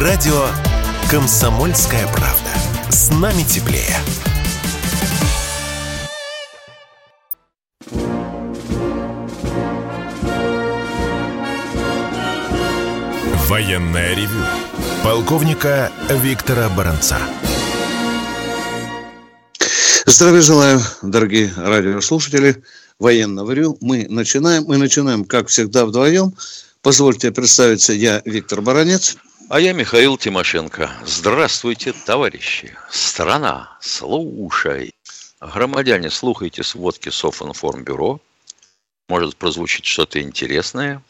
Радио «Комсомольская правда». С нами теплее. Военная ревю. Полковника Виктора Баранца. Здравия желаю, дорогие радиослушатели. Военного ревю. Мы начинаем. Мы начинаем, как всегда, вдвоем. Позвольте представиться, я Виктор Баранец. А я Михаил Тимошенко. Здравствуйте, товарищи. Страна, слушай. Громадяне, слухайте сводки Софинформбюро. Может прозвучит что-то интересное.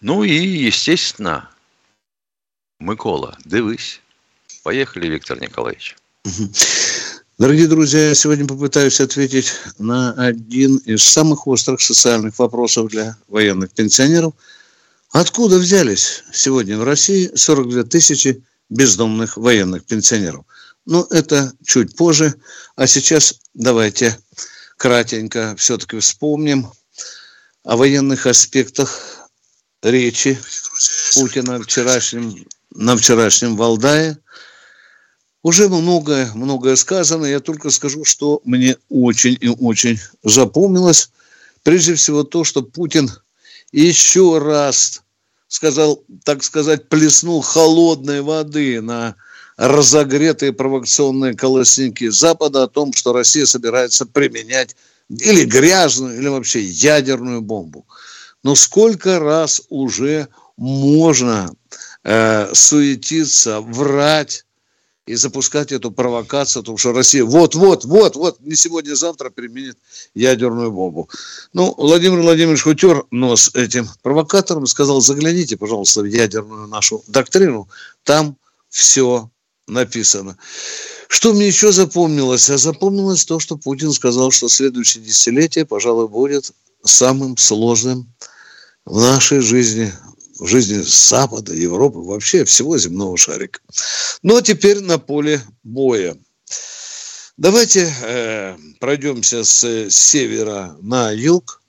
Ну и, естественно, Микола, дивись. Поехали, Виктор Николаевич. Дорогие друзья, я сегодня попытаюсь ответить на один из самых острых социальных вопросов для военных пенсионеров. Откуда взялись сегодня в России 42 тысячи бездомных военных пенсионеров? Ну, это чуть позже. А сейчас давайте кратенько все-таки вспомним о военных аспектах речи Путина вчерашнем на вчерашнем Валдае. Уже многое, многое сказано. Я только скажу, что мне очень и очень запомнилось. Прежде всего то, что Путин еще раз сказал, так сказать, плеснул холодной воды на разогретые провокационные колосники Запада о том, что Россия собирается применять или грязную, или вообще ядерную бомбу. Но сколько раз уже можно э, суетиться, врать и запускать эту провокацию, потому что Россия вот-вот, вот-вот, не сегодня, а применит ядерную бомбу. Ну, Владимир Владимирович утер нос этим провокатором сказал, загляните, пожалуйста, в ядерную нашу доктрину, там все написано. Что мне еще запомнилось? А запомнилось то, что Путин сказал, что следующее десятилетие, пожалуй, будет самым сложным в нашей жизни, жизни Запада, Европы, вообще всего земного шарика. А теперь на поле боя. Давайте э, пройдемся с севера на юг,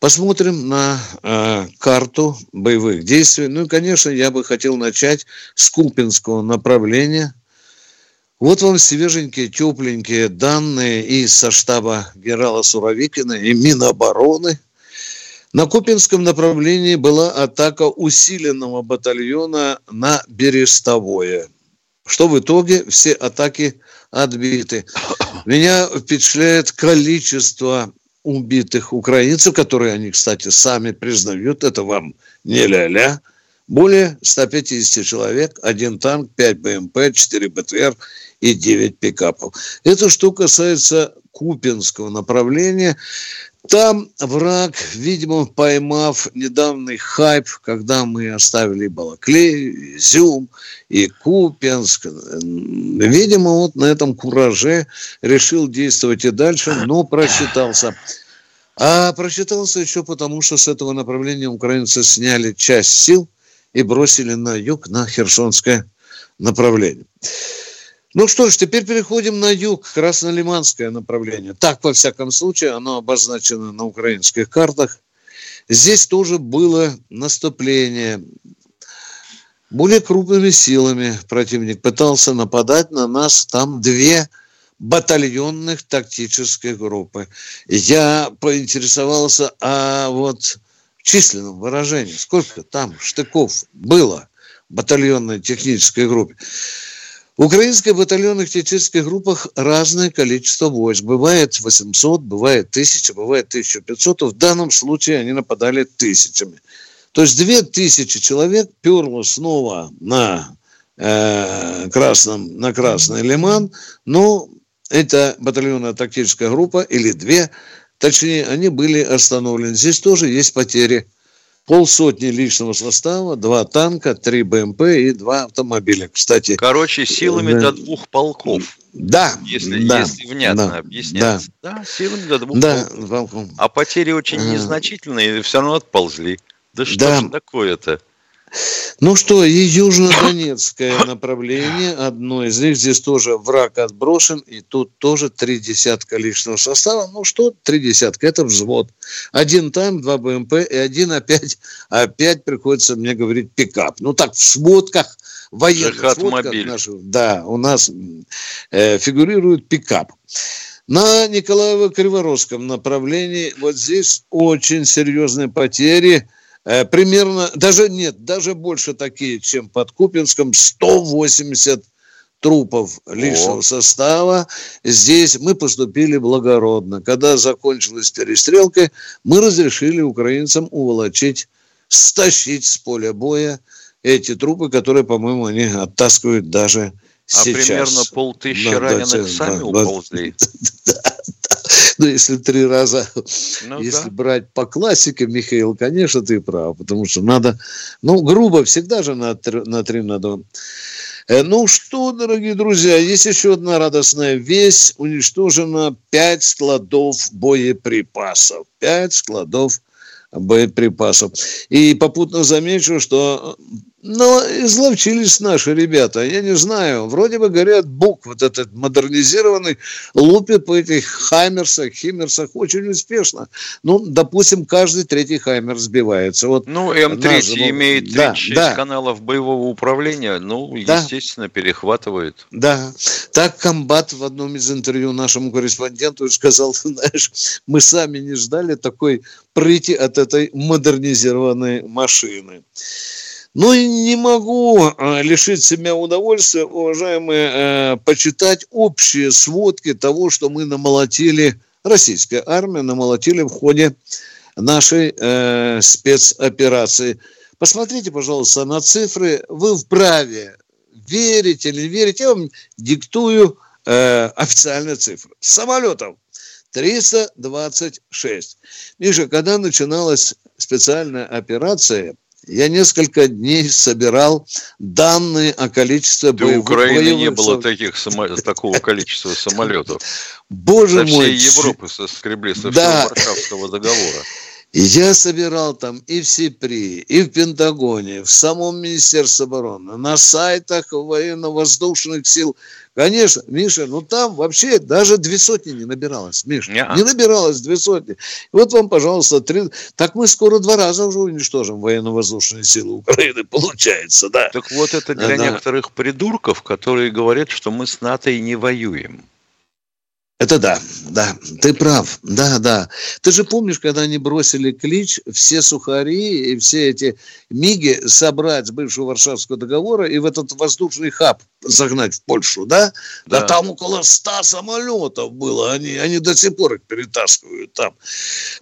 посмотрим на э, карту боевых действий. Ну и, конечно, я бы хотел начать с Купинского направления. Вот вам свеженькие, тепленькие данные и со штаба генерала Суровикина, и Минобороны – на Купинском направлении была атака усиленного батальона на Берестовое. Что в итоге все атаки отбиты. Меня впечатляет количество убитых украинцев, которые они, кстати, сами признают, это вам не ля-ля, более 150 человек, один танк, 5 БМП, 4 БТР и 9 пикапов. Это что касается Купинского направления. Там враг, видимо, поймав недавний хайп, когда мы оставили Балаклей, Изюм и Купенск, видимо, вот на этом кураже решил действовать и дальше, но просчитался. А просчитался еще потому, что с этого направления украинцы сняли часть сил и бросили на юг, на Херсонское направление. Ну что ж, теперь переходим на юг, Краснолиманское направление. Так, во всяком случае, оно обозначено на украинских картах. Здесь тоже было наступление. Более крупными силами противник пытался нападать на нас. Там две батальонных тактических группы. Я поинтересовался о вот численном выражении. Сколько там штыков было в батальонной технической группе? Украинской батальонных технических группах разное количество войск. Бывает 800, бывает 1000, бывает 1500. В данном случае они нападали тысячами. То есть 2000 человек перло снова на, э, красном, на Красный Лиман. Но это батальонная тактическая группа или две, точнее, они были остановлены. Здесь тоже есть потери полсотни личного состава, два танка, три БМП и два автомобиля. Кстати, короче, силами да. до двух полков. Да, если, да, если внятно да, объяснять. Да. да, силами до двух да, полков. полков. А потери очень незначительные, и все равно отползли. Да что да. же такое-то? Ну что, и южнодонецкое направление, одно из них, здесь тоже враг отброшен, и тут тоже три десятка личного состава. Ну что, три десятка, это взвод. Один танк, два БМП, и один опять, опять приходится мне говорить пикап. Ну так, в сводках военных сводках наших, да, у нас э, фигурирует пикап. На Николаево-Криворожском направлении вот здесь очень серьезные потери. Э, примерно, даже нет, даже больше такие, чем под Купинском, 180 трупов личного О. состава. Здесь мы поступили благородно. Когда закончилась перестрелка, мы разрешили украинцам уволочить, стащить с поля боя эти трупы, которые, по-моему, они оттаскивают даже а сейчас. А примерно полтысячи да, раненых да, сами да, уползли. Ну, если три раза, ну, если да. брать по классике, Михаил, конечно, ты прав, потому что надо, ну, грубо всегда же на, на три надо Э, ну что, дорогие друзья, есть еще одна радостная весть. Уничтожено пять складов боеприпасов. Пять складов боеприпасов. И попутно замечу, что но изловчились наши ребята. Я не знаю, вроде бы говорят, Бук вот этот модернизированный лупит по этих Хаймерсах, Химмерсах очень успешно. Ну, допустим, каждый третий Хаймер сбивается. Вот ну, М3 наш, имеет 36 да, да. каналов боевого управления, ну, да. естественно, перехватывает. Да. Так комбат в одном из интервью нашему корреспонденту сказал, знаешь, мы сами не ждали такой прыти от этой модернизированной машины. Ну и не могу э, лишить себя удовольствия, уважаемые, э, почитать общие сводки того, что мы намолотили, российская армия намолотили в ходе нашей э, спецоперации. Посмотрите, пожалуйста, на цифры. Вы вправе верить или не верить. Я вам диктую э, официальные цифры. Самолетов 326. Миша, когда начиналась специальная операция – я несколько дней собирал данные о количестве боевых... У Украины не было таких, само... такого количества самолетов. Боже со мой! всей Европы соскребли, со да. всего Варшавского договора. Я собирал там и в СИПРИ, и в Пентагоне, в самом Министерстве обороны, на сайтах военно-воздушных сил. Конечно, Миша, ну там вообще даже две сотни не набиралось, Миша. Не, не набиралось две сотни. Вот вам, пожалуйста, три... Так мы скоро два раза уже уничтожим военно-воздушные силы Украины, получается, да. Так вот это для да. некоторых придурков, которые говорят, что мы с НАТО и не воюем. Это да, да, ты прав, да, да. Ты же помнишь, когда они бросили клич, все сухари и все эти миги собрать с бывшего Варшавского договора и в этот воздушный хаб загнать в Польшу, да? Да, да там около ста самолетов было, они, они до сих пор их перетаскивают там.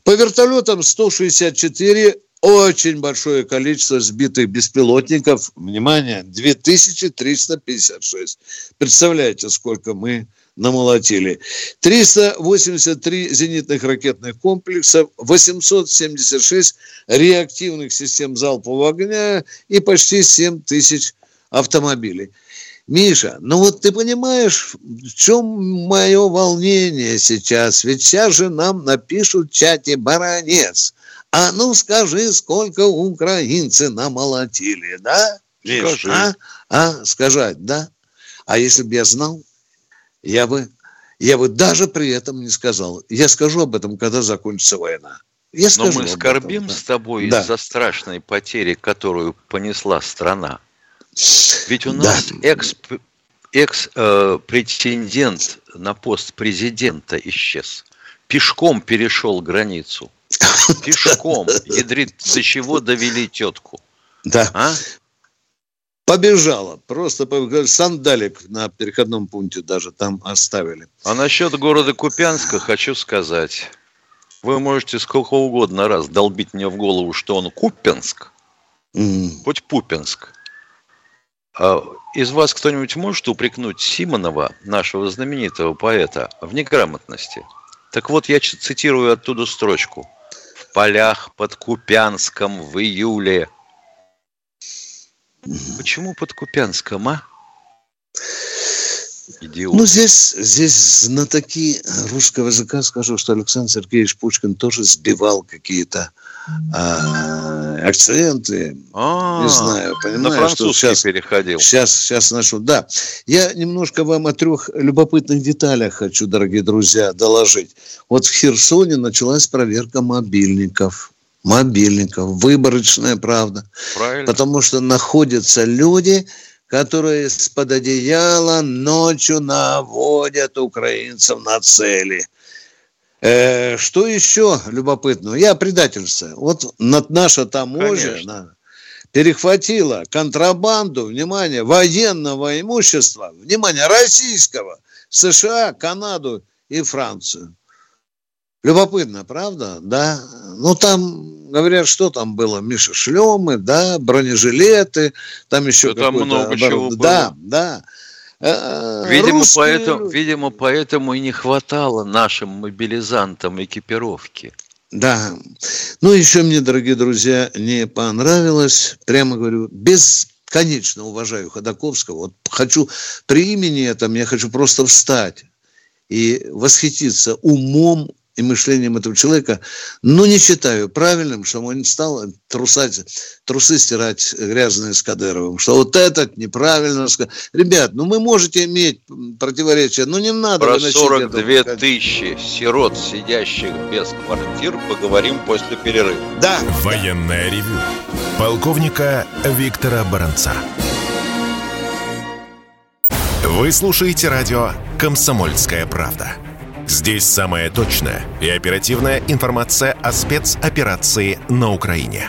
По вертолетам 164, очень большое количество сбитых беспилотников. Внимание, 2356. Представляете, сколько мы намолотили. 383 зенитных ракетных комплексов, 876 реактивных систем залпового огня и почти 7 тысяч автомобилей. Миша, ну вот ты понимаешь, в чем мое волнение сейчас? Ведь сейчас же нам напишут в чате «Баронец». А ну скажи, сколько украинцы намолотили, да? Скажи. А? а? Сказать, да? А если бы я знал, я бы, я бы даже при этом не сказал. Я скажу об этом, когда закончится война. Я Но мы скорбим этом, да. с тобой да. из-за страшной потери, которую понесла страна. Ведь у нас да. экс, экс-претендент э, на пост президента исчез. Пешком перешел границу. Пешком. Ядрит, до чего довели тетку. Да. А? Побежала. Просто сандалик на переходном пункте даже там оставили. А насчет города Купянска хочу сказать. Вы можете сколько угодно раз долбить мне в голову, что он Купенск, mm. хоть Пупенск. А из вас кто-нибудь может упрекнуть Симонова, нашего знаменитого поэта, в неграмотности? Так вот, я цитирую оттуда строчку. «В полях под Купянском в июле Почему под Купянском, а? Идиот. Ну, здесь, здесь знатоки русского языка скажу, что Александр Сергеевич Пушкин тоже сбивал какие-то а, акценты. А, не знаю, понимаешь, на что сейчас переходил. Сейчас, сейчас нашу. Да, я немножко вам о трех любопытных деталях хочу, дорогие друзья, доложить. Вот в Херсоне началась проверка мобильников мобильников. Выборочная правда. Правильно. Потому что находятся люди, которые из-под одеяла ночью наводят украинцев на цели. Э, что еще любопытного? Я предательство. Вот над наша таможня перехватила контрабанду, внимание, военного имущества, внимание, российского, США, Канаду и Францию. Любопытно, правда? Да. Ну, там, говорят, что там было? Миша, шлемы, да, бронежилеты, там еще Там много оборот... чего было. Да, да. Э, видимо поэтому, видимо, поэтому и не хватало нашим мобилизантам экипировки. Да. Ну, еще мне, дорогие друзья, не понравилось, прямо говорю, без конечно, уважаю Ходаковского. Вот хочу при имени этом, я хочу просто встать и восхититься умом и мышлением этого человека, но не считаю правильным, что он стал трусать, трусы стирать грязные с Кадыровым, что вот этот неправильно. Ребят, ну вы можете иметь противоречия, но не надо Про 42 это. тысячи сирот, сидящих без квартир, поговорим после перерыва. Да. Военная ревю. Полковника Виктора Баранца. Вы слушаете радио «Комсомольская правда». Здесь самая точная и оперативная информация о спецоперации на Украине.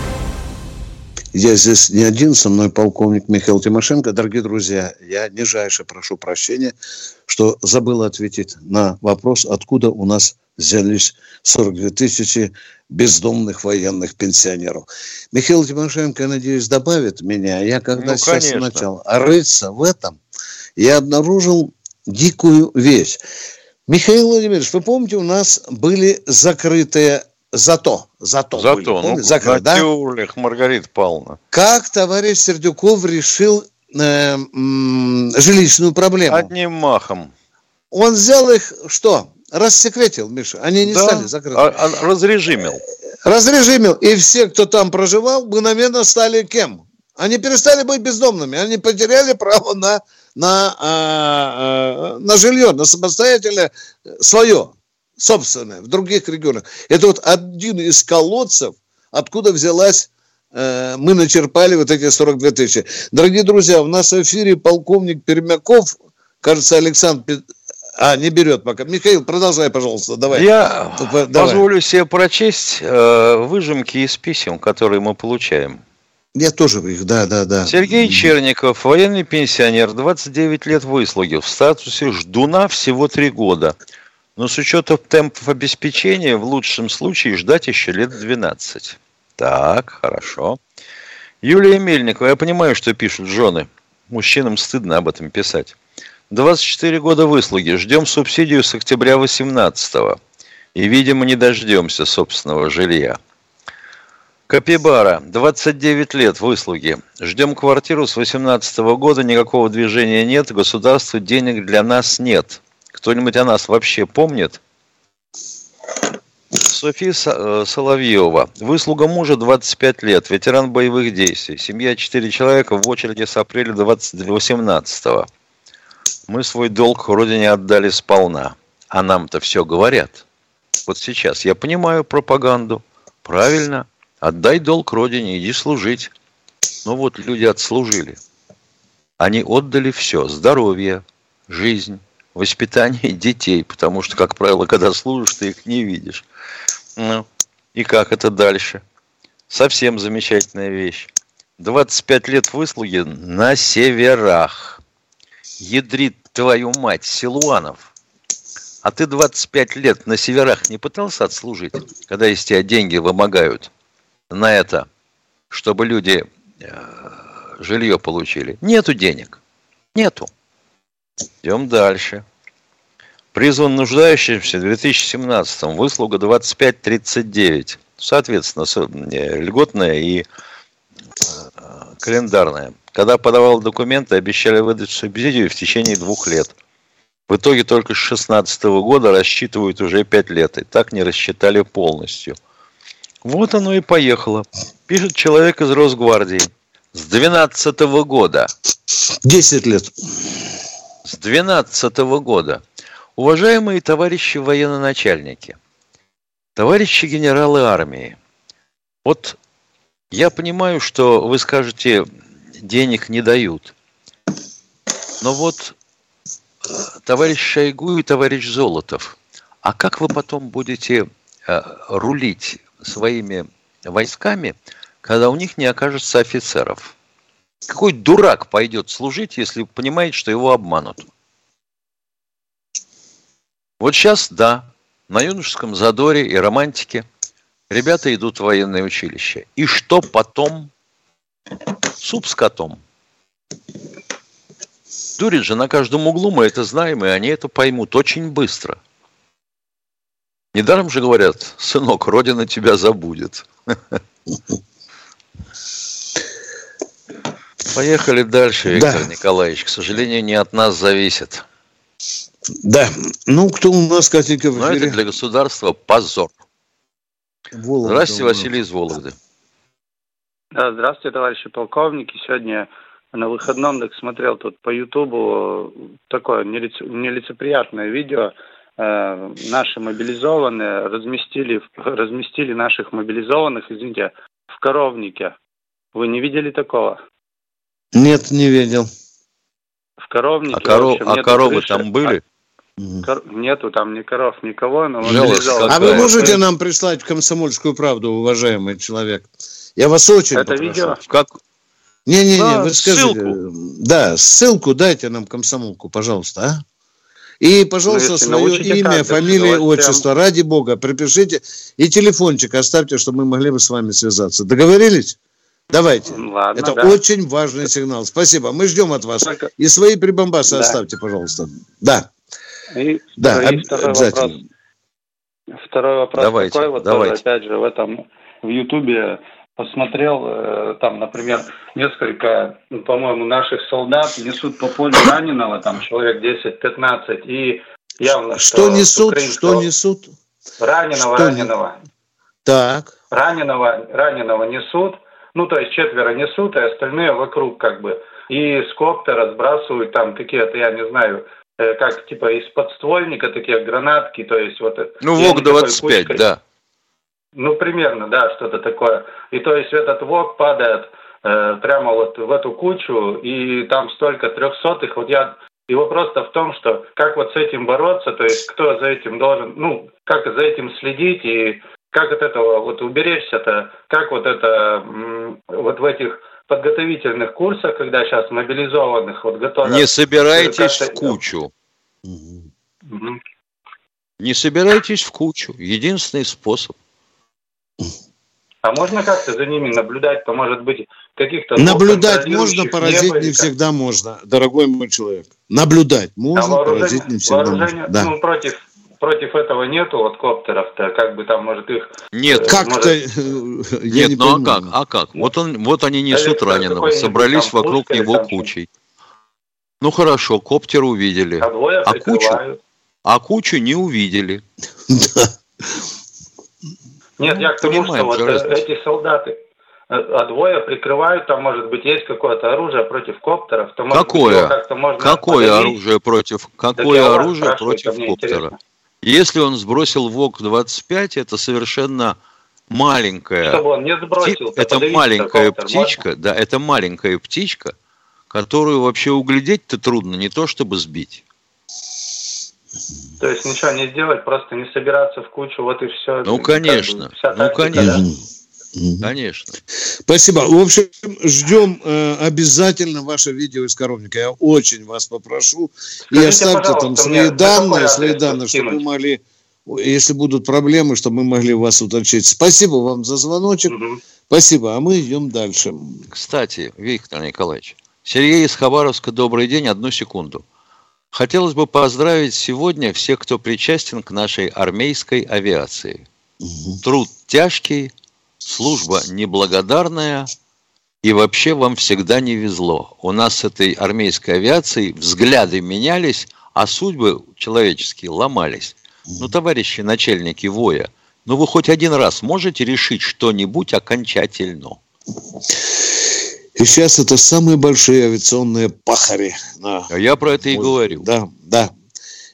Я здесь не один, со мной полковник Михаил Тимошенко. Дорогие друзья, я нижайше прошу прощения, что забыл ответить на вопрос, откуда у нас взялись 42 тысячи бездомных военных пенсионеров. Михаил Тимошенко, я надеюсь, добавит меня. Я когда ну, сейчас конечно. начал рыться в этом, я обнаружил дикую вещь. Михаил Владимирович, вы помните, у нас были закрытые Зато, зато. Зато, были, ну, Закры, на да? Тюрлях, Маргарита Павловна. Как товарищ Сердюков решил э, м, жилищную проблему? Одним махом. Он взял их, что? Рассекретил, Миша. Они не да, стали закрыты. А, а, разрежимил. Разрежимил. И все, кто там проживал, мгновенно стали кем? Они перестали быть бездомными. Они потеряли право на, на, а, на жилье, на самостоятельное свое собственное, в других регионах. Это вот один из колодцев, откуда взялась э, мы начерпали вот эти 42 тысячи. Дорогие друзья, у нас в эфире полковник Пермяков, кажется, Александр а, не берет пока. Михаил, продолжай, пожалуйста, давай. Я давай. позволю себе прочесть э, выжимки из писем, которые мы получаем. Я тоже их, да, да, да. Сергей Черников, военный пенсионер, 29 лет выслуги, в статусе ждуна всего 3 года. Но с учетом темпов обеспечения, в лучшем случае ждать еще лет 12. Так, хорошо. Юлия Мельникова, я понимаю, что пишут жены. Мужчинам стыдно об этом писать. 24 года выслуги. Ждем субсидию с октября 18 -го. И, видимо, не дождемся собственного жилья. Капибара, 29 лет выслуги. Ждем квартиру с 18 -го года, никакого движения нет, государства денег для нас нет. Кто-нибудь о нас вообще помнит? София э, Соловьева. Выслуга мужа 25 лет, ветеран боевых действий. Семья 4 человека в очереди с апреля 2018 -го. Мы свой долг родине отдали сполна. А нам-то все говорят. Вот сейчас я понимаю пропаганду. Правильно. Отдай долг родине, иди служить. Ну вот люди отслужили. Они отдали все. Здоровье, жизнь, воспитание детей, потому что, как правило, когда служишь, ты их не видишь. Ну, и как это дальше? Совсем замечательная вещь. 25 лет выслуги на северах. Ядрит твою мать, Силуанов. А ты 25 лет на северах не пытался отслужить, когда из тебя деньги вымогают на это, чтобы люди э, жилье получили? Нету денег. Нету. Идем дальше. Призван нуждающимся в 2017 выслуга 25-39. Соответственно, льготная и э, календарная. Когда подавал документы, обещали выдать субсидию в течение двух лет. В итоге только с 16 года рассчитывают уже 5 лет. И так не рассчитали полностью. Вот оно и поехало. Пишет человек из Росгвардии. С 12 года. 10 лет. С 12 года. Уважаемые товарищи военноначальники, товарищи генералы армии, вот я понимаю, что вы скажете, денег не дают. Но вот товарищ Шойгу и товарищ Золотов, а как вы потом будете э, рулить своими войсками, когда у них не окажется офицеров? Какой дурак пойдет служить, если понимает, что его обманут? Вот сейчас, да, на юношеском задоре и романтике ребята идут в военное училище. И что потом? Суп с котом. Дурит же на каждом углу, мы это знаем, и они это поймут очень быстро. Недаром же говорят, сынок, Родина тебя забудет. Поехали дальше, Виктор да. Николаевич. К сожалению, не от нас зависит. Да. Ну, кто у нас, Катенька, в эфире? Но это для государства позор. Вологда, Здравствуйте, Василий из Вологды. Да, здравствуйте, товарищи полковники. Сегодня на выходном так смотрел тут по Ютубу такое нелицеприятное видео. Э, наши мобилизованные разместили, разместили наших мобилизованных, извините, в коровнике. Вы не видели такого? Нет, не видел. В коровнике. А, коров, а коровы крыши. там были? Кор... Нету там ни коров, никого. Но а вы можете нам прислать в комсомольскую правду, уважаемый человек? Я вас очень Это попрошу. видео? Как? Не-не-не, да, вы скажите. Ссылку. Да, ссылку дайте нам комсомолку, пожалуйста, а? И, пожалуйста, свое имя, фамилия, отчество, ради бога, припишите. И телефончик оставьте, чтобы мы могли бы с вами связаться. Договорились? Давайте. Ладно, Это да. очень важный сигнал. Спасибо. Мы ждем от вас. Только... И свои прибамбасы да. оставьте, пожалуйста. Да. И да, и второй обязательно. Вопрос. Второй вопрос давайте, такой вот давайте. тоже, опять же, в этом, в Ютубе посмотрел, э, там, например, несколько, ну, по-моему, наших солдат несут по полю раненого, там, человек 10-15, и явно, что... Что несут? Что несут? Раненого, что раненого. Так. Раненого, раненого несут, ну, то есть четверо несут, и остальные вокруг, как бы. И с коптера сбрасывают там какие-то, я не знаю, э, как типа из подствольника такие гранатки, то есть вот... Ну, ВОК-25, да. Ну, примерно, да, что-то такое. И то есть этот ВОК падает э, прямо вот в эту кучу, и там столько трехсотых. Вот я и вопрос-то в том, что как вот с этим бороться, то есть кто за этим должен, ну, как за этим следить и как от этого вот уберечься-то, как вот это, вот в этих подготовительных курсах, когда сейчас мобилизованных вот готовят... Не собирайтесь в кучу. Угу. Не собирайтесь в кучу. Единственный способ. А можно как-то за ними наблюдать, то может быть каких-то... Наблюдать можно, поразить не, не всегда можно, дорогой мой человек. Наблюдать можно, а поразить не всегда можно. Да. Ну, против, против этого нету вот коптеров-то, как бы там, может, их... Нет, э, как-то... Э, я Нет, не ну а как? А как? Вот, он, вот они несут Или раненого, собрались там, вокруг него там, кучей. Ну хорошо, коптер увидели. А, а кучу? А кучу не увидели. Да. Нет, я к тому, что вот э, эти солдаты, э, а двое прикрывают, там, может быть, есть какое-то оружие против коптеров, то, может какое? Быть, можно какое подавить. оружие против, какое оружие против коптера? Интересно. Если он сбросил ВОК-25, это совершенно маленькая... Чтобы он не сбросил, это маленькая птичка, можно? да, это маленькая птичка, которую вообще углядеть-то трудно, не то чтобы сбить. То есть ничего не сделать, просто не собираться в кучу, вот и все. Ну, конечно. Как бы, ну, конечно. Да? Конечно. Спасибо. В общем, ждем э, обязательно ваше видео из коровника. Я очень вас попрошу. Скажите, и оставьте там свои данные, свои данные, чтобы мы могли, если будут проблемы, чтобы мы могли вас уточнить. Спасибо вам за звоночек. Угу. Спасибо. А мы идем дальше. Кстати, Виктор Николаевич, Сергей из Хабаровска, добрый день. Одну секунду. Хотелось бы поздравить сегодня всех, кто причастен к нашей армейской авиации. Угу. Труд тяжкий, служба неблагодарная, и вообще вам всегда не везло. У нас с этой армейской авиацией взгляды менялись, а судьбы человеческие ломались. Ну, товарищи начальники ВОЯ, ну вы хоть один раз можете решить что-нибудь окончательно? И сейчас это самые большие авиационные пахари. На... А я про это и говорю. Да, да.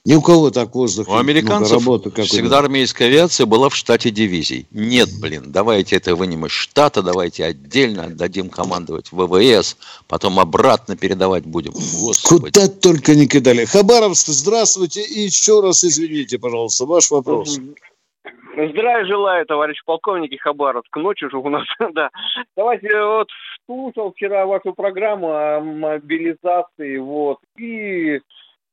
Ни у кого так воздух. У американцев работы, как всегда армейская авиация была в штате дивизий. Нет, блин, давайте это вынем из штата, давайте отдельно отдадим командовать ВВС, потом обратно передавать будем. Господи. Куда только не кидали. Хабаровск, здравствуйте и еще раз извините, пожалуйста, ваш вопрос. Здравия желаю, товарищ полковник Хабаровск. Ночь уже у нас, да. Давайте, вот слушал вчера вашу программу о мобилизации, вот, и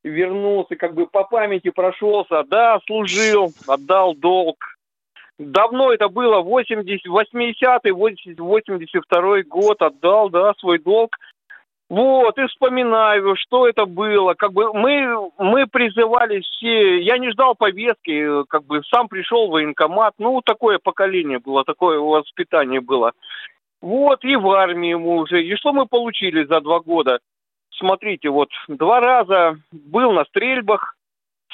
вернулся, как бы по памяти прошелся. Да, служил, отдал долг. Давно это было, 80, 80-й, 82 год отдал, да, свой долг. Вот, и вспоминаю, что это было. Как бы мы, мы призывали все, я не ждал повестки, как бы сам пришел в военкомат. Ну, такое поколение было, такое воспитание было. Вот, и в армии мы уже. И что мы получили за два года? Смотрите, вот два раза был на стрельбах,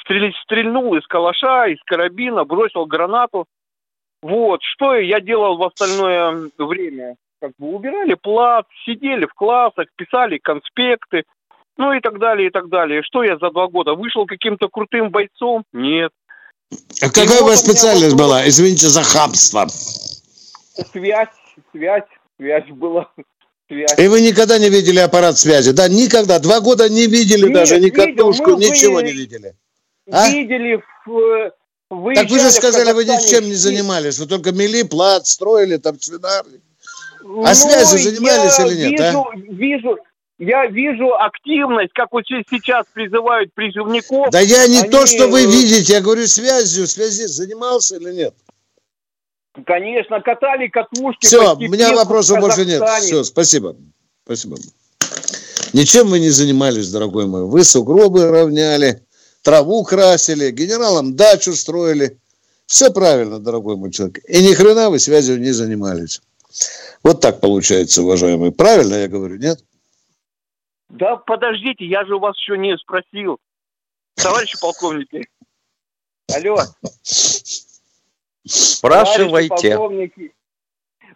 стрель, стрельнул из калаша, из карабина, бросил гранату. Вот, что я делал в остальное время? Как бы убирали плат, сидели в классах, писали конспекты, ну и так далее, и так далее. Что я за два года? Вышел каким-то крутым бойцом? Нет. А какая у вас специальность была? Извините за хамство. Связь, связь, связь была связь. И вы никогда не видели аппарат связи, да? Никогда. Два года не видели Нет, даже ни катушку, ну, ничего не видели. А? Видели в... Так вы же сказали, вы ничем не занимались. Вы только мели, плат, строили там свинарник. А ну, связью занимались или нет, вижу, а? Вижу, я вижу активность, как вот сейчас призывают призывников. Да я не они... то, что вы видите, я говорю связью. Связи занимался или нет? Конечно, катали катушки. Все, у меня вопросов больше нет. Все, спасибо. Спасибо. Ничем вы не занимались, дорогой мой. Вы сугробы равняли, траву красили, генералам дачу строили. Все правильно, дорогой мой человек. И ни хрена вы связью не занимались. Вот так получается, уважаемый. Правильно я говорю, нет? Да подождите, я же у вас еще не спросил. Товарищи полковники. Алло. Спрашивайте.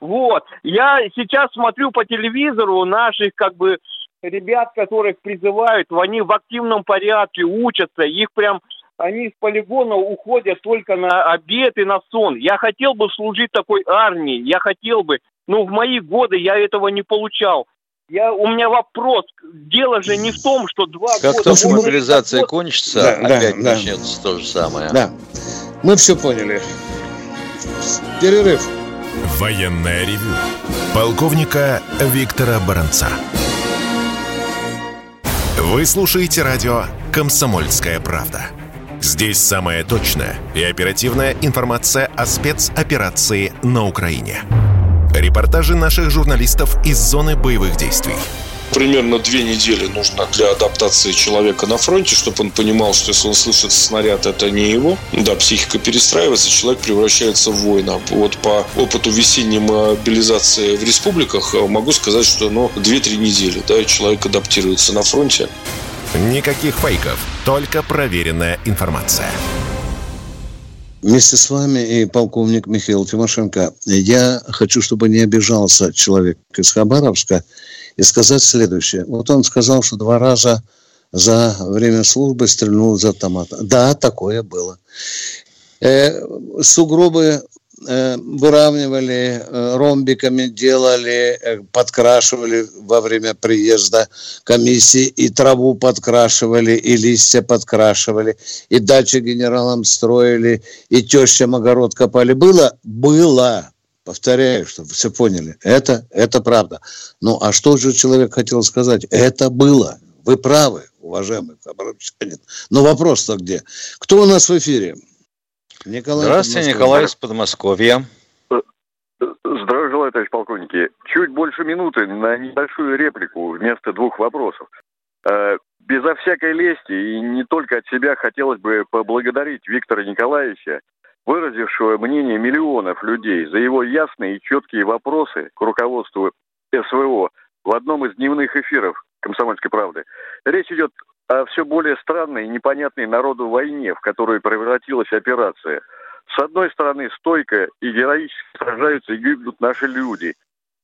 Вот, я сейчас смотрю по телевизору наших, как бы, ребят, которых призывают, они в активном порядке учатся, их прям, они из полигона уходят только на обед и на сон. Я хотел бы служить такой армии, я хотел бы, но в мои годы я этого не получал. Я, у меня вопрос. Дело же не в том, что два как года... Как только мобилизация кончится, да, опять да, начнется да. то же самое. Да, мы все поняли. Перерыв. Военная ревю. Полковника Виктора Баранца. Вы слушаете радио «Комсомольская правда». Здесь самая точная и оперативная информация о спецоперации на Украине. Репортажи наших журналистов из зоны боевых действий – примерно две недели нужно для адаптации человека на фронте, чтобы он понимал, что если он слышит снаряд, это не его. Да, психика перестраивается, человек превращается в воина. Вот по опыту весенней мобилизации в республиках э, могу сказать, что ну, 2-3 недели да, человек адаптируется на фронте. Никаких фейков, только проверенная информация. Вместе с вами и полковник Михаил Тимошенко. Я хочу, чтобы не обижался человек из Хабаровска и сказать следующее. Вот он сказал, что два раза за время службы стрельнул из автомата. Да, такое было. Э, сугробы э, выравнивали, э, ромбиками делали, э, подкрашивали во время приезда комиссии, и траву подкрашивали, и листья подкрашивали, и дачи генералам строили, и тещам огород копали. Было? Было. Повторяю, чтобы все поняли. Это, это правда. Ну, а что же человек хотел сказать? Это было. Вы правы, уважаемый хабаровчанин. Но вопрос-то где? Кто у нас в эфире? Николай Здравствуйте, Николай из Подмосковья. Здравия желаю, товарищ полковники. Чуть больше минуты на небольшую реплику вместо двух вопросов. Э, безо всякой лести и не только от себя хотелось бы поблагодарить Виктора Николаевича выразившего мнение миллионов людей за его ясные и четкие вопросы к руководству СВО в одном из дневных эфиров «Комсомольской правды». Речь идет о все более странной и непонятной народу войне, в которую превратилась операция. С одной стороны, стойко и героически сражаются и гибнут наши люди.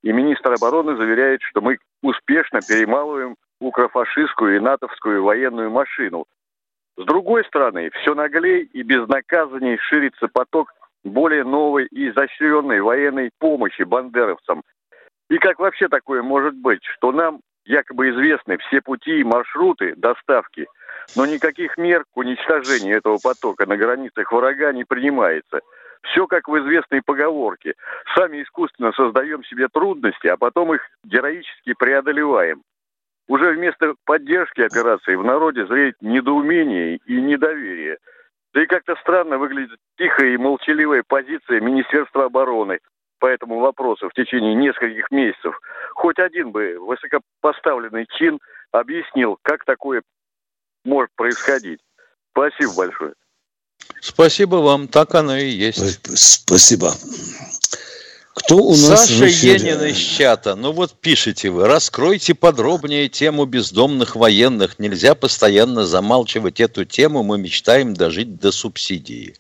И министр обороны заверяет, что мы успешно перемалываем укрофашистскую и натовскую военную машину. С другой стороны, все наглей и безнаказанней ширится поток более новой и изощренной военной помощи бандеровцам. И как вообще такое может быть, что нам якобы известны все пути и маршруты доставки, но никаких мер к уничтожению этого потока на границах врага не принимается. Все как в известной поговорке. Сами искусственно создаем себе трудности, а потом их героически преодолеваем. Уже вместо поддержки операции в народе зреет недоумение и недоверие. Да и как-то странно выглядит тихая и молчаливая позиция Министерства обороны – по этому вопросу в течение нескольких месяцев, хоть один бы высокопоставленный чин объяснил, как такое может происходить. Спасибо большое. Спасибо вам, так оно и есть. Спасибо. Кто у нас Саша Енин из чата. Ну вот пишите вы. Раскройте подробнее тему бездомных военных. Нельзя постоянно замалчивать эту тему. Мы мечтаем дожить до субсидии.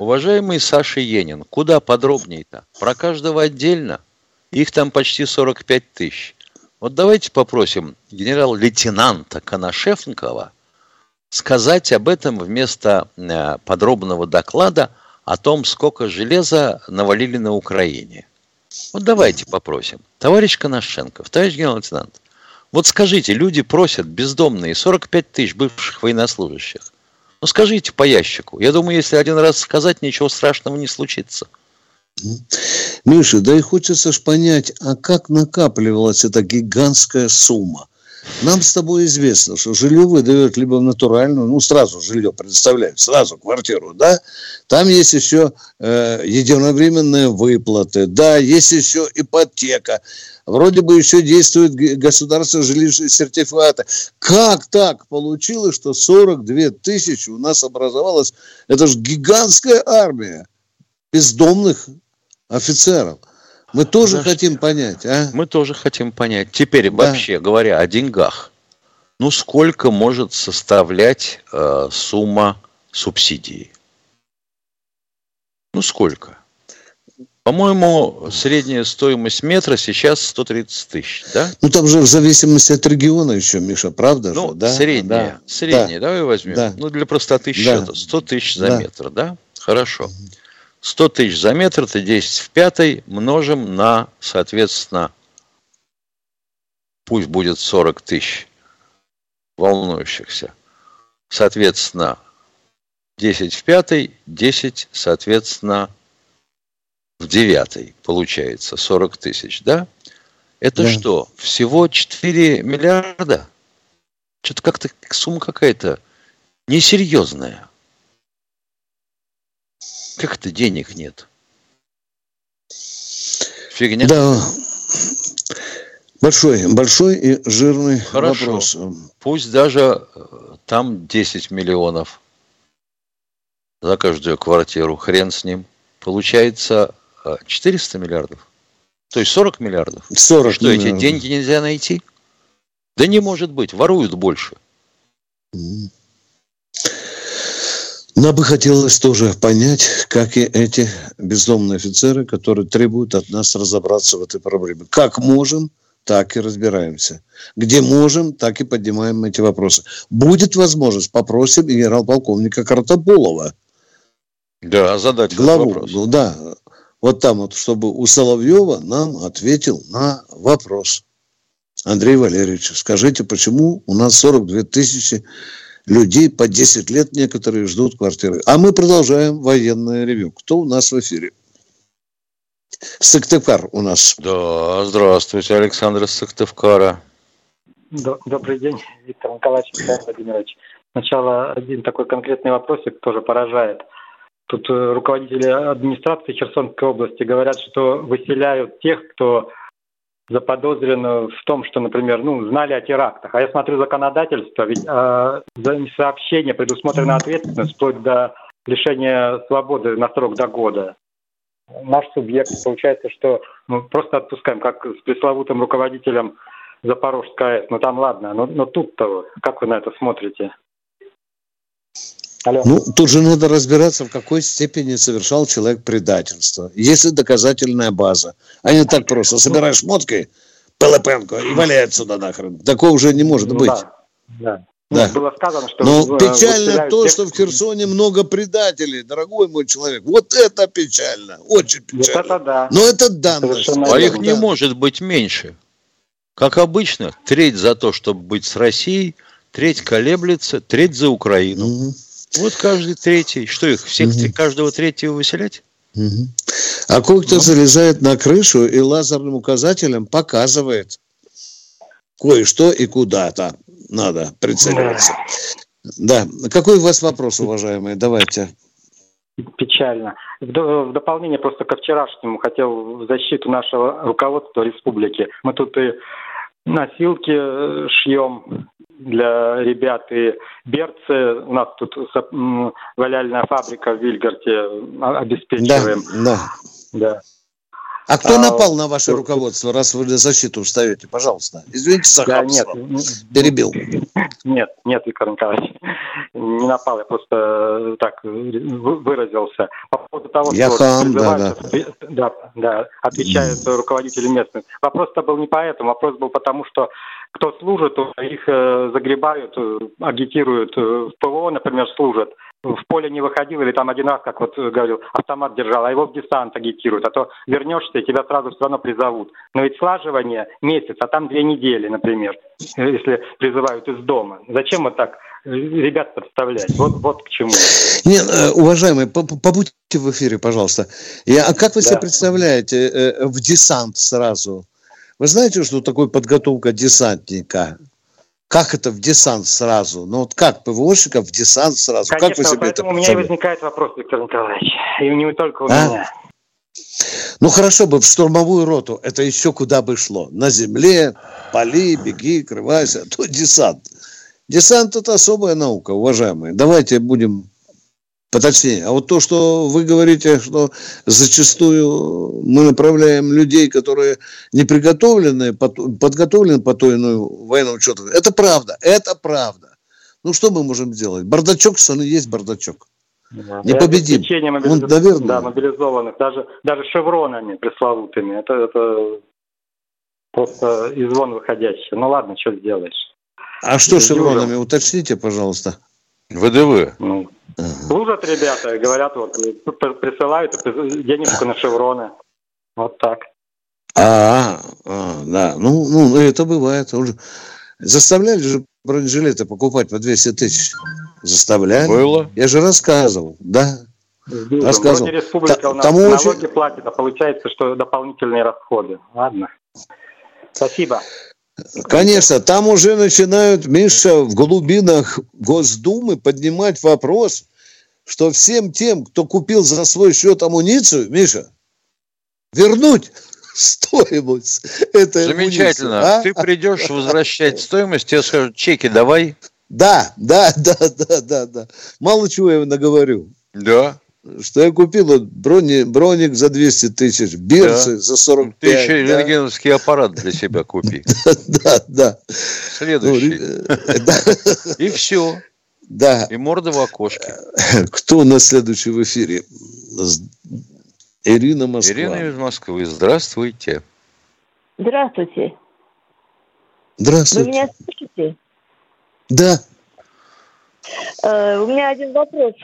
Уважаемый Саша Енин, куда подробнее-то? Про каждого отдельно? Их там почти 45 тысяч. Вот давайте попросим генерал-лейтенанта Коношевникова сказать об этом вместо э, подробного доклада о том, сколько железа навалили на Украине. Вот давайте попросим. Товарищ Коношенков, товарищ генерал-лейтенант, вот скажите, люди просят бездомные 45 тысяч бывших военнослужащих. Ну, скажите по ящику. Я думаю, если один раз сказать, ничего страшного не случится. Миша, да и хочется ж понять, а как накапливалась эта гигантская сумма? Нам с тобой известно, что жилье выдают либо натуральную, ну, сразу жилье предоставляют, сразу квартиру, да? Там есть еще э, единовременные выплаты, да, есть еще ипотека. Вроде бы еще действует государственные жилищные сертификаты. Как так получилось, что 42 тысячи у нас образовалась? Это же гигантская армия бездомных офицеров. Мы тоже Подожди. хотим понять, а? Мы тоже хотим понять. Теперь да. вообще говоря о деньгах, ну сколько может составлять э, сумма субсидии? Ну сколько? По-моему, средняя стоимость метра сейчас 130 тысяч, да? Ну, там же в зависимости от региона еще, Миша, правда ну, же? Да? средняя, да. средняя, да. давай возьмем. Да. Ну, для простоты счета, да. 100 тысяч за да. метр, да? Хорошо. 100 тысяч за метр, это 10 в пятой, множим на, соответственно, пусть будет 40 тысяч волнующихся. Соответственно, 10 в пятой, 10, соответственно, в девятой получается 40 тысяч, да? Это да. что, всего 4 миллиарда? Что-то как-то сумма какая-то несерьезная. Как это денег нет? Фигня. Да. Большой, большой и жирный Хорошо. вопрос. Пусть даже э, там 10 миллионов за каждую квартиру. Хрен с ним. Получается 400 миллиардов? То есть 40 миллиардов? 40 Что, миллиардов. эти деньги нельзя найти? Да не может быть, воруют больше. Нам бы хотелось тоже понять, как и эти бездомные офицеры, которые требуют от нас разобраться в этой проблеме. Как можем, так и разбираемся. Где можем, так и поднимаем эти вопросы. Будет возможность, попросим генерал-полковника Картополова. Да, задать главу, вопрос. Да, вот там вот, чтобы у Соловьева нам ответил на вопрос. Андрей Валерьевич, скажите, почему у нас 42 тысячи людей по 10 лет некоторые ждут квартиры? А мы продолжаем военное ревю. Кто у нас в эфире? Сыктывкар у нас. Да, здравствуйте, Александр Сыктывкара. Добрый день, Виктор Николаевич Михаил Владимирович. Сначала один такой конкретный вопросик тоже поражает – Тут э, руководители администрации Херсонской области говорят, что выселяют тех, кто заподозрен в том, что, например, ну, знали о терактах. А я смотрю законодательство, ведь э, за несообщение предусмотрена ответственность вплоть до лишения свободы на срок до года. Наш субъект, получается, что мы просто отпускаем, как с пресловутым руководителем Запорожская АЭС. Ну там ладно, но, но тут-то как вы на это смотрите? Алло. Ну, тут же надо разбираться, в какой степени совершал человек предательство. Есть ли доказательная база. А не так просто. Собираешь шмотки, Пелепенко, и валяет сюда нахрен. Такого уже не может ну, быть. Да, да. Да. Было сказано, что Но печально то, тех... что в Херсоне много предателей, дорогой мой человек. Вот это печально, очень печально. Вот это да. Но это данность. А их не может быть меньше. Как обычно, треть за то, чтобы быть с Россией, треть колеблется, треть за Украину. Угу. Вот каждый третий. Что их, всех, угу. каждого третьего выселять? Угу. А кое-кто ну. залезает на крышу и лазерным указателем показывает кое-что и куда-то надо прицеливаться. Да. да. Какой у вас вопрос, уважаемые? Давайте. Печально. В, дополнение просто ко вчерашнему хотел в защиту нашего руководства республики. Мы тут и носилки э, шьем для ребят и берцы. У нас тут валяльная фабрика в Вильгарте обеспечиваем. Да, да. да. А кто а, напал на ваше руководство, раз вы на защиту встаете? Пожалуйста. Извините, Сахаров. Да, нет, перебил. Нет, нет, Виктор Николаевич, не напал, я просто э, так выразился. По поводу того, я что хам, да, да. да, да, отвечают mm. руководители местных. Вопрос-то был не по этому, вопрос был потому, что кто служит, их э, загребают, э, агитируют, в ПВО, например, служат, в поле не выходил или там один раз, как вот говорил, автомат держал, а его в десант агитируют, а то вернешься и тебя сразу все равно призовут. Но ведь слаживание месяц, а там две недели, например, если призывают из дома. Зачем вот так ребят подставлять? Вот, вот к чему. Нет, э, уважаемые, побудьте в эфире, пожалуйста. Я, а как вы да. себе представляете э, э, в десант сразу? Вы знаете, что такое подготовка десантника? Как это в десант сразу? Ну вот как ПВОшника в десант сразу? Конечно, как вы себе поэтому это у меня и возникает вопрос, Виктор Николаевич. И не только у а? меня. Ну хорошо бы в штурмовую роту, это еще куда бы шло. На земле, поли, беги, крывайся, а то десант. Десант это особая наука, уважаемые. Давайте будем поточнее. А вот то, что вы говорите, что зачастую мы направляем людей, которые не приготовлены, подготовлены по той иной военному учету, это правда, это правда. Ну, что мы можем сделать? Бардачок, он и есть бардачок. Да. Не победим. Мобилиз... Он, наверное... Да, мобилизованных, даже, даже шевронами пресловутыми. Это, это просто из вон выходящее. Ну ладно, что сделаешь. А что шевронами? Уточните, пожалуйста. ВДВ. Ну, служат ребята, говорят, вот, присылают денежку на шевроны. Вот так. А, а, да. Ну, ну, это бывает. Уже заставляли же бронежилеты покупать по 200 тысяч. Заставляли. Было. Я же рассказывал, да. Вижу. Рассказывал. Вроде республика Т- у нас налоги очень... платит, а получается, что дополнительные расходы. Ладно. Спасибо. Конечно, там уже начинают, Миша, в глубинах Госдумы поднимать вопрос, что всем тем, кто купил за свой счет амуницию, Миша, вернуть стоимость этой Замечательно. Амуниции, а? Ты придешь возвращать стоимость, тебе скажут, чеки давай. Да, да, да, да, да, да. Мало чего я наговорю. Да что я купил вот брони, броник за 200 тысяч, бирсы да. за 45. Ты еще да. рентгеновский аппарат для себя купи. Да, да. Следующий. Ну, И все. Да. И морда в окошке. Кто у нас следующий в эфире? Ирина Москва. Ирина из Москвы. Здравствуйте. Здравствуйте. Здравствуйте. Вы меня слышите? Да. Э, у меня один вопрос.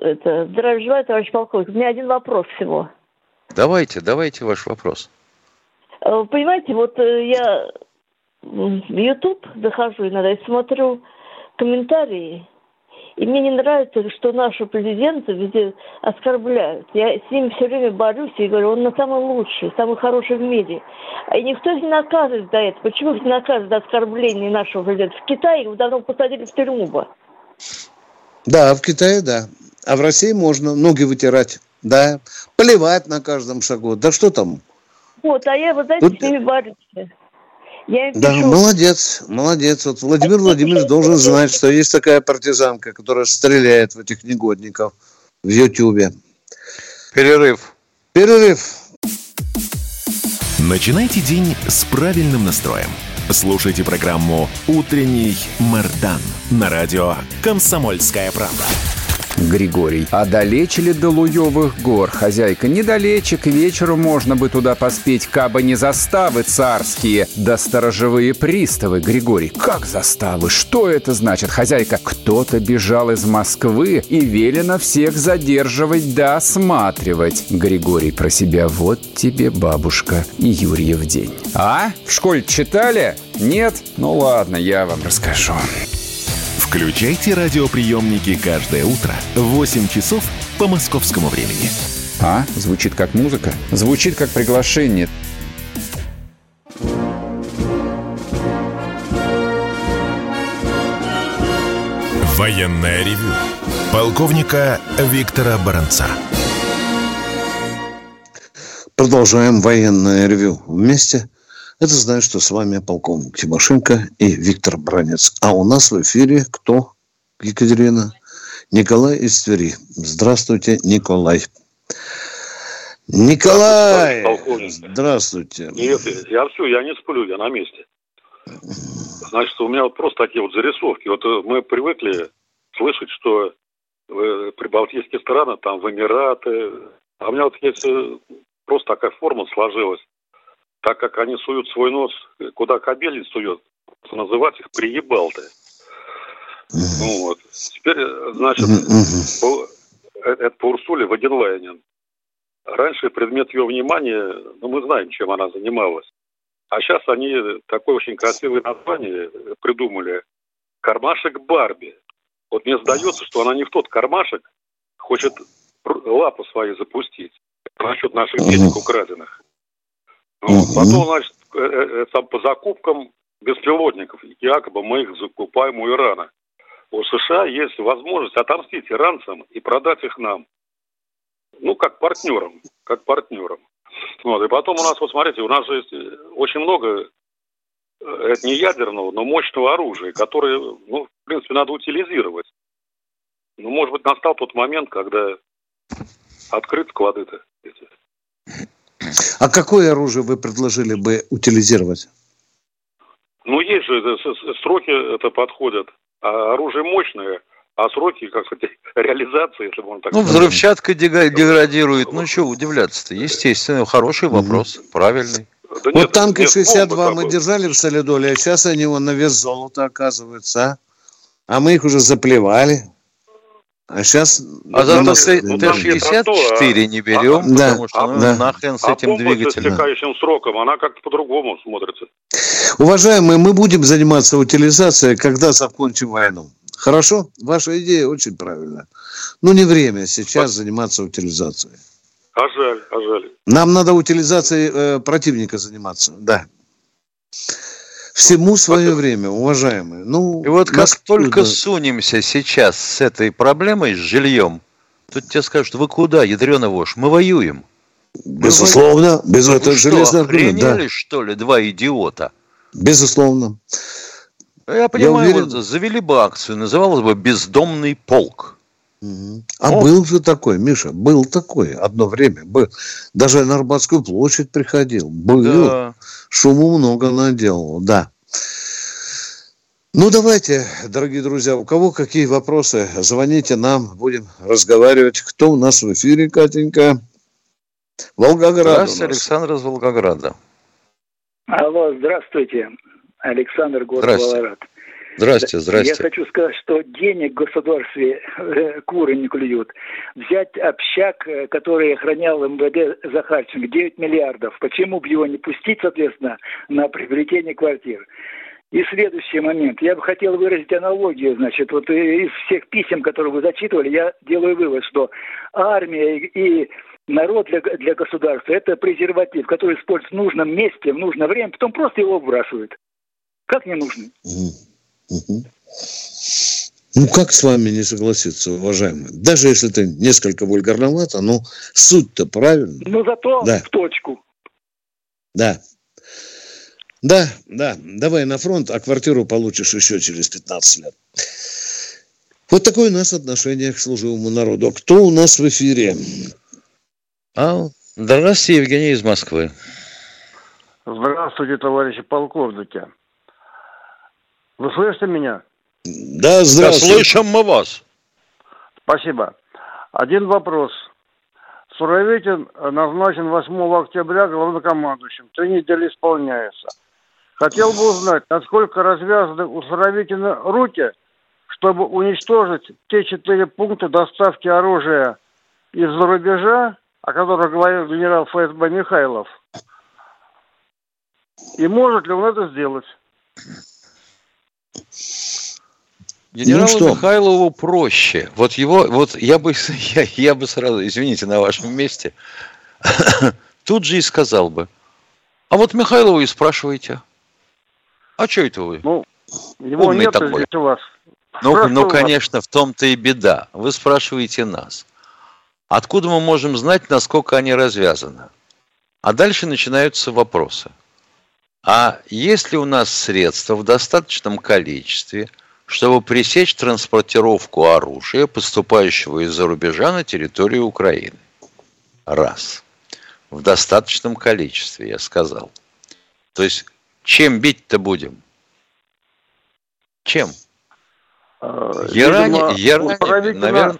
Э, это, здравия желаю, товарищ полковник. У меня один вопрос всего. Давайте, давайте ваш вопрос. Э, понимаете, вот я в YouTube захожу иногда и смотрю комментарии, и мне не нравится, что нашего президента везде оскорбляют. Я с ним все время борюсь и говорю, он на самый лучший, самый хороший в мире. А и никто их не наказывает за это. Почему их не наказывают за оскорбление нашего президента? В Китае их давно посадили в тюрьму бы. Да, в Китае, да. А в России можно ноги вытирать, да, плевать на каждом шагу. Да что там? Вот, а я, вы знаете, Тут... с ними борюсь. Я да, пишу. молодец, молодец. Вот Владимир Владимирович должен знать, что есть такая партизанка, которая стреляет в этих негодников в Ютьюбе. Перерыв. Перерыв. Начинайте день с правильным настроем. Слушайте программу «Утренний Мардан» на радио «Комсомольская правда». Григорий. А далече ли до Луевых гор, хозяйка? Недалече, к вечеру можно бы туда поспеть, кабы не заставы царские, да сторожевые приставы, Григорий. Как заставы? Что это значит, хозяйка? Кто-то бежал из Москвы и велено всех задерживать да осматривать. Григорий про себя. Вот тебе бабушка и Юрьев день. А? В школе читали? Нет? Ну ладно, я вам расскажу. Включайте радиоприемники каждое утро в 8 часов по московскому времени. А? Звучит как музыка? Звучит как приглашение. Военная ревю. Полковника Виктора Баранца. Продолжаем военное ревю вместе. Это значит, что с вами полковник Тимошенко и Виктор Бранец. А у нас в эфире кто, Екатерина? Николай из Твери. Здравствуйте, Николай. Николай! Здравствуйте. Нет, я все, я не сплю, я на месте. Значит, у меня вот просто такие вот зарисовки. Вот э, мы привыкли слышать, что в прибалтийские страны, там, в Эмираты. А у меня вот есть э, просто такая форма сложилась так как они суют свой нос, куда кобель сует, называть их приебалты. Ну, вот. Теперь, значит, по, э, это по Урсуле Вагенлайнен. Раньше предмет ее внимания, ну, мы знаем, чем она занималась. А сейчас они такое очень красивое название придумали. Кармашек Барби. Вот мне сдается, что она не в тот кармашек хочет лапу свою запустить насчет наших денег украденных. Потом, значит, э, э, это, по закупкам беспилотников, якобы мы их закупаем у Ирана. У США есть возможность отомстить иранцам и продать их нам. Ну, как партнерам, как партнерам. Вот. И потом у нас, вот смотрите, у нас же есть э, очень много, это не ядерного, но мощного оружия, которое, ну, в принципе, надо утилизировать. Ну, может быть, настал тот момент, когда открыт склады-то эти. А какое оружие вы предложили бы утилизировать? Ну, есть же сроки это подходят. А оружие мощное, а сроки, как сказать, реализации, если можно так ну, сказать. Ну, взрывчатка деградирует. Ну, что удивляться-то? Естественно, хороший вопрос, правильный. Да вот нет, танки 62 мы держали в Солидоле, а сейчас они вон на вес золота оказываются. А? а мы их уже заплевали. А сейчас... А зато Т-64 не берем, да, потому что ну, да. нахрен с этим а двигателем. с сроком, она как-то по-другому смотрится. Уважаемые, мы будем заниматься утилизацией, когда закончим войну. Хорошо? Ваша идея очень правильная. Ну, не время сейчас заниматься утилизацией. А жаль, а жаль. Нам надо утилизацией э, противника заниматься, да. Всему свое время, уважаемые. Ну, и вот как только сунемся сейчас с этой проблемой, с жильем, тут тебе скажут, вы куда, ядреный вож, мы воюем. Безусловно, без ну, этого железного аргумент. Да. что ли, два идиота? Безусловно. Я понимаю, Я уверен... вот завели бы акцию, называлась бы «Бездомный полк». А О. был же такой, Миша, был такой одно время. Был. Даже на Арбатскую площадь приходил. Был. Да. Шуму много наделал, да. Ну, давайте, дорогие друзья, у кого какие вопросы, звоните нам, будем разговаривать. Кто у нас в эфире, Катенька? Волгоград Здравствуйте, Александр из Волгограда. Алло, здравствуйте. Александр, город здравствуйте. Волгоград. Здрасте, здрасте. Я хочу сказать, что денег в государстве э, куры не клюют. Взять общак, э, который охранял МВД Захарченко, 9 миллиардов. Почему бы его не пустить, соответственно, на приобретение квартир? И следующий момент. Я бы хотел выразить аналогию, значит, вот из всех писем, которые вы зачитывали, я делаю вывод, что армия и народ для, для государства – это презерватив, который используется в нужном месте, в нужное время, потом просто его выбрасывают. Как не нужно? Угу. Ну, как с вами не согласиться, уважаемый? Даже если это несколько вульгарновато, но суть-то правильная. Ну, зато да. в точку. Да. Да, да. Давай на фронт, а квартиру получишь еще через 15 лет. Вот такое у нас отношение к служивому народу. А кто у нас в эфире? А, здравствуйте, Евгений из Москвы. Здравствуйте, товарищи полковники. Вы слышите меня? Да, здравствуйте. Да, слышим мы вас. Спасибо. Один вопрос. Суровикин назначен 8 октября главнокомандующим. Три недели исполняется. Хотел бы узнать, насколько развязаны у Суровикина руки, чтобы уничтожить те четыре пункта доставки оружия из-за рубежа, о которых говорил генерал ФСБ Михайлов. И может ли он это сделать? Генералу ну, Михайлову проще. Вот его, вот я бы, я, я бы сразу, извините, на вашем месте, тут же и сказал бы. А вот Михайлову и спрашиваете. А что это вы? Ну, его Умный нет такой. здесь у вас. Ну, ну, конечно, в том-то и беда. Вы спрашиваете нас. Откуда мы можем знать, насколько они развязаны? А дальше начинаются вопросы. А есть ли у нас средства в достаточном количестве – чтобы пресечь транспортировку оружия, поступающего из-за рубежа на территорию Украины. Раз. В достаточном количестве, я сказал. То есть, чем бить-то будем? Чем? Яране, Яране, наверное...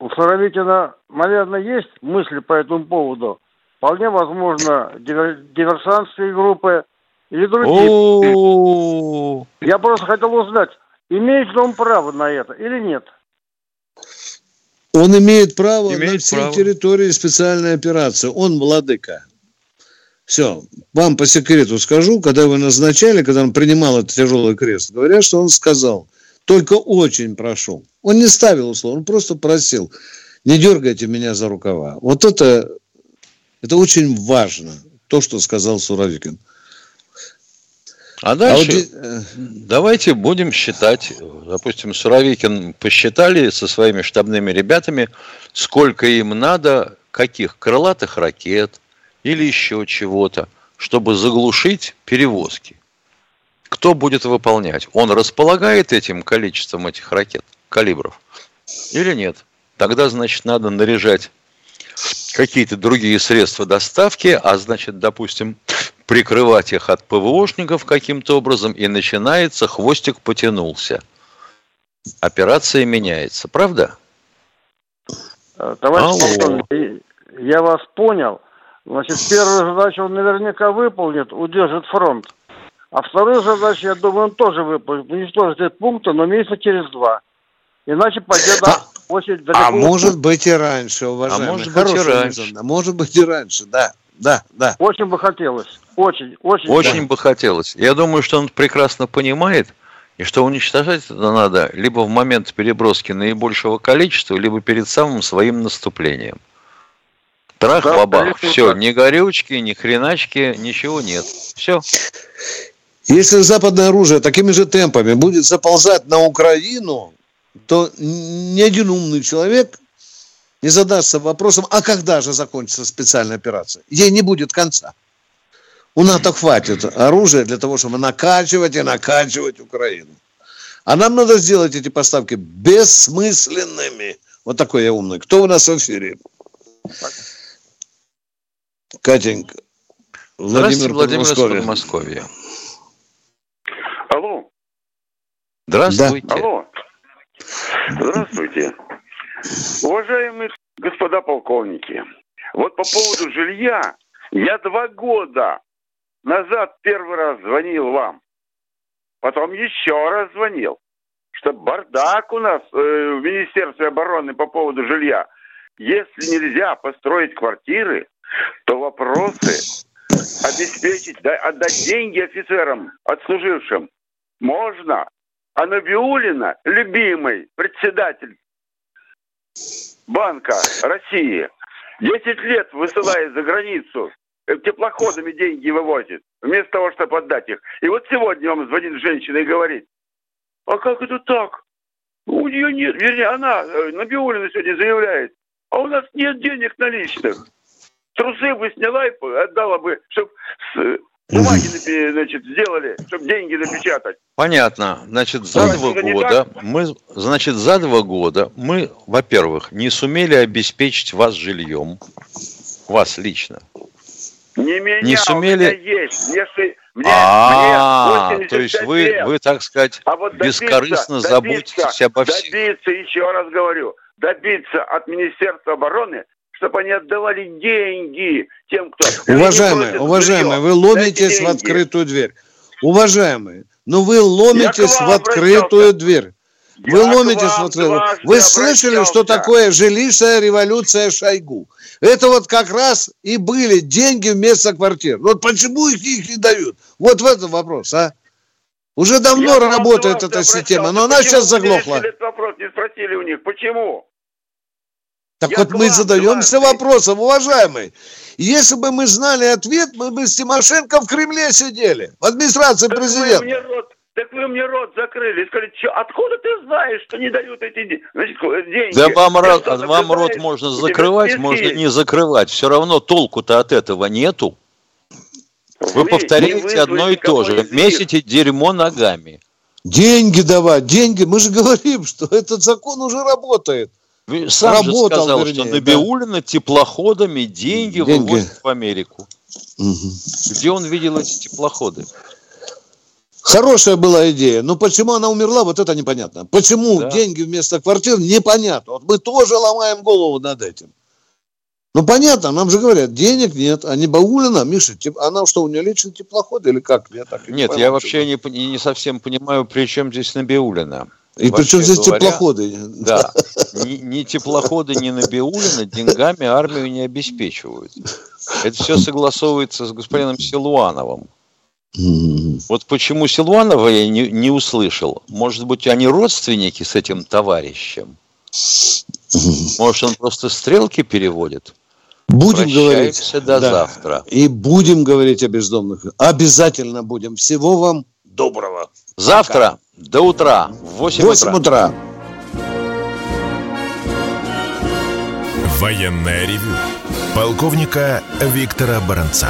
У Суровикина, наверное, есть мысли по этому поводу. Вполне возможно, диверсантские группы или другие. Я просто хотел узнать, Имеет ли он право на это или нет? Он имеет право имеет на всей право. территории специальной операции. Он владыка. Все. Вам по секрету скажу, когда вы назначали, когда он принимал этот тяжелый крест, говорят, что он сказал, только очень прошу. Он не ставил условия, он просто просил, не дергайте меня за рукава. Вот это, это очень важно, то, что сказал Суровикин. А дальше а вот... давайте будем считать, допустим, Суровикин посчитали со своими штабными ребятами, сколько им надо, каких крылатых ракет или еще чего-то, чтобы заглушить перевозки. Кто будет выполнять? Он располагает этим количеством этих ракет, калибров, или нет? Тогда, значит, надо наряжать какие-то другие средства доставки, а значит, допустим, прикрывать их от ПВОшников каким-то образом, и начинается, хвостик потянулся. Операция меняется, правда? Э, товарищ полковник, я вас понял. Значит, первую задачу он наверняка выполнит, удержит фронт. А вторую задачу, я думаю, он тоже выполнит. Уничтожит эти пункты, но месяца через два. Иначе победа очень далеко. А может быть и раньше, уважаемый. А может быть и раньше. А может быть и раньше, да да, да. Очень бы хотелось. Очень, очень. Очень да. бы хотелось. Я думаю, что он прекрасно понимает, и что уничтожать это надо либо в момент переброски наибольшего количества, либо перед самым своим наступлением. Трах, да, бабах, все, так. ни горючки, ни хреначки, ничего нет. Все. Если западное оружие такими же темпами будет заползать на Украину, то ни один умный человек не задастся вопросом, а когда же закончится специальная операция? Ей не будет конца. У НАТО хватит оружия для того, чтобы накачивать и накачивать Украину. А нам надо сделать эти поставки бессмысленными. Вот такой я умный. Кто у нас в эфире? Катенька. Владимир, Владимир Подмосковье. Подмосковье. Алло. Здравствуйте. Да. Алло. Здравствуйте. Уважаемые господа полковники, вот по поводу жилья, я два года назад первый раз звонил вам, потом еще раз звонил, что бардак у нас э, в Министерстве обороны по поводу жилья. Если нельзя построить квартиры, то вопросы обеспечить, да, отдать деньги офицерам, отслужившим, можно. А Набиулина, любимый председатель Банка России 10 лет высылает за границу, э, теплоходами деньги вывозит, вместо того, чтобы отдать их. И вот сегодня вам звонит женщина и говорит, а как это так? У нее нет, вернее, она, э, Набиулина сегодня заявляет, а у нас нет денег наличных. Трусы бы сняла и отдала бы, чтобы бумаги, значит, сделали, чтобы деньги напечатать. Понятно. Значит, за да, два года мы, значит, за два года мы, во-первых, не сумели обеспечить вас жильем, вас лично. Не меня, не сумели... у меня есть. Мне, мне, а, мне то есть вы, вы, так сказать, а вот добиться, бескорыстно добиться, заботитесь обо всех. Добиться, еще раз говорю, добиться от Министерства обороны, чтобы они отдавали деньги тем, кто... Уважаемые, уважаемые, вы ломитесь в открытую дверь. Уважаемые, ну вы ломитесь в открытую дверь. Вы Я ломитесь в открытую Вы слышали, что такое жилищная революция Шойгу? Это вот как раз и были деньги вместо квартир. Вот почему их, их не дают? Вот в этом вопрос, а? Уже давно Я работает эта система, но она сейчас заглохла. Этот вопрос не спросили у них. Почему? Так Я вот мы задаемся вопросом, уважаемый. Если бы мы знали ответ, мы бы с Тимошенко в Кремле сидели, в администрации так президента. Вы мне рот, так вы мне рот закрыли. Сказали, что, откуда ты знаешь, что не дают эти значит, деньги? Да вам, рот, вам рот можно закрывать, можно не закрывать. Все равно толку-то от этого нету. Вы, вы повторяете одно и то же. Месите дерьмо ногами. Деньги давать, деньги. Мы же говорим, что этот закон уже работает. Сам Работал, же сказал, вернее, что Набиулина да. теплоходами деньги, деньги вывозит в Америку. Угу. Где он видел эти теплоходы? Хорошая была идея, но почему она умерла, вот это непонятно. Почему да. деньги вместо квартир, непонятно. Вот мы тоже ломаем голову над этим. Ну, понятно, нам же говорят, денег нет, а не Баулина, Миша, она что, у нее личный теплоход или как? Я так нет, не я вообще не, не совсем понимаю, при чем здесь Набиулина. И причем здесь говоря, теплоходы? Да. Ни, ни теплоходы, ни Набиулина деньгами армию не обеспечивают. Это все согласовывается с господином Силуановым. Вот почему Силуанова я не, не услышал. Может быть, они родственники с этим товарищем? Может, он просто стрелки переводит? Будем говорить. до да. завтра. И будем говорить о бездомных. Обязательно будем. Всего вам доброго. Завтра Пока. до утра в 8, 8 утра. утра. Военная ревю. Полковника Виктора Баранца.